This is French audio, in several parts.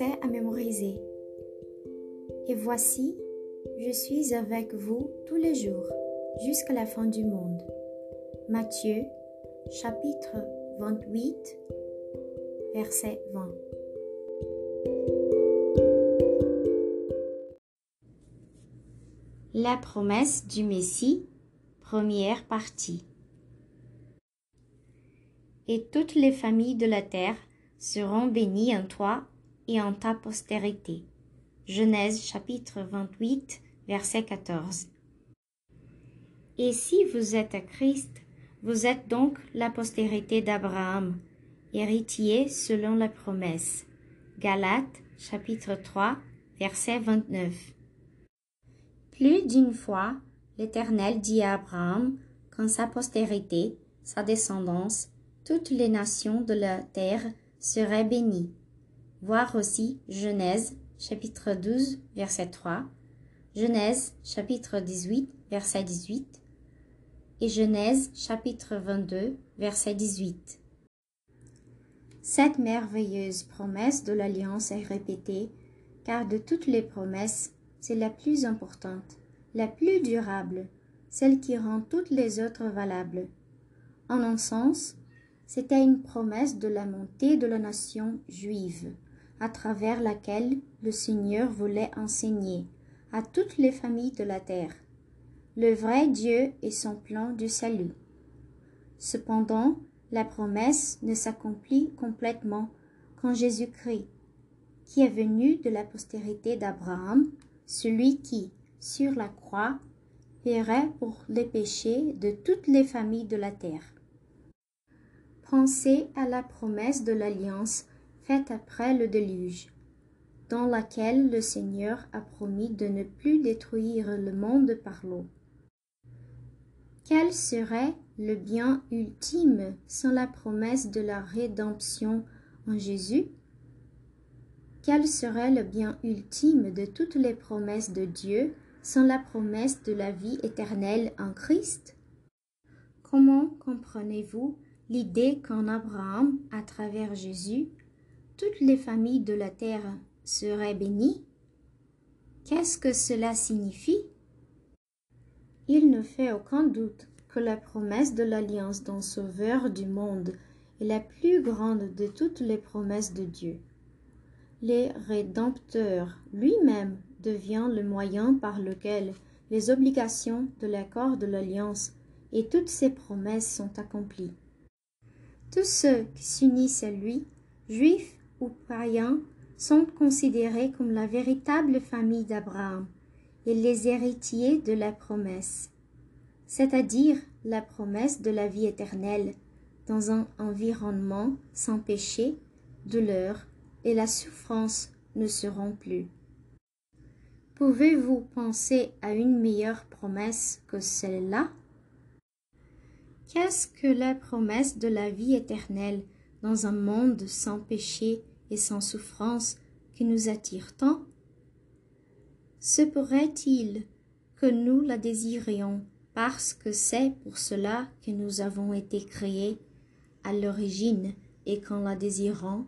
À mémoriser. Et voici, je suis avec vous tous les jours, jusqu'à la fin du monde. Matthieu, chapitre 28, verset 20. La promesse du Messie, première partie. Et toutes les familles de la terre seront bénies en toi et en ta postérité. Genèse chapitre 28, verset 14. Et si vous êtes à Christ, vous êtes donc la postérité d'Abraham, héritier selon la promesse. Galates chapitre 3, verset 29. Plus d'une fois, l'Éternel dit à Abraham qu'en sa postérité, sa descendance, toutes les nations de la terre seraient bénies. Voir aussi Genèse chapitre 12 verset 3, Genèse chapitre 18 verset 18 et Genèse chapitre 22 verset 18. Cette merveilleuse promesse de l'alliance est répétée car de toutes les promesses, c'est la plus importante, la plus durable, celle qui rend toutes les autres valables. En un sens, c'était une promesse de la montée de la nation juive à travers laquelle le Seigneur voulait enseigner à toutes les familles de la terre le vrai Dieu et son plan du salut. Cependant, la promesse ne s'accomplit complètement qu'en Jésus-Christ, qui est venu de la postérité d'Abraham, celui qui, sur la croix, paierait pour les péchés de toutes les familles de la terre. Pensez à la promesse de l'alliance faite après le déluge, dans laquelle le Seigneur a promis de ne plus détruire le monde par l'eau. Quel serait le bien ultime sans la promesse de la rédemption en Jésus? Quel serait le bien ultime de toutes les promesses de Dieu sans la promesse de la vie éternelle en Christ? Comment comprenez-vous l'idée qu'en Abraham, à travers Jésus, toutes les familles de la terre seraient bénies Qu'est-ce que cela signifie? Il ne fait aucun doute que la promesse de l'alliance d'un sauveur du monde est la plus grande de toutes les promesses de Dieu. Le Rédempteur lui-même devient le moyen par lequel les obligations de l'accord de l'alliance et toutes ses promesses sont accomplies. Tous ceux qui s'unissent à lui, juifs ou païens, sont considérés comme la véritable famille d'Abraham et les héritiers de la promesse, c'est-à-dire la promesse de la vie éternelle dans un environnement sans péché, douleur et la souffrance ne seront plus. Pouvez-vous penser à une meilleure promesse que celle-là? Qu'est-ce que la promesse de la vie éternelle? Dans un monde sans péché et sans souffrance qui nous attire tant Se pourrait-il que nous la désirions parce que c'est pour cela que nous avons été créés à l'origine et qu'en la désirant,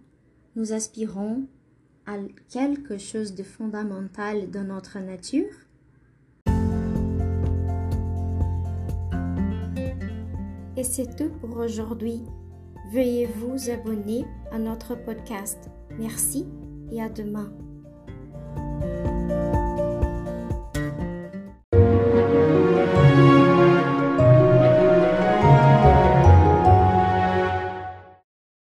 nous aspirons à quelque chose de fondamental dans notre nature? Et c'est tout pour aujourd'hui. Veuillez vous abonner à notre podcast. Merci et à demain.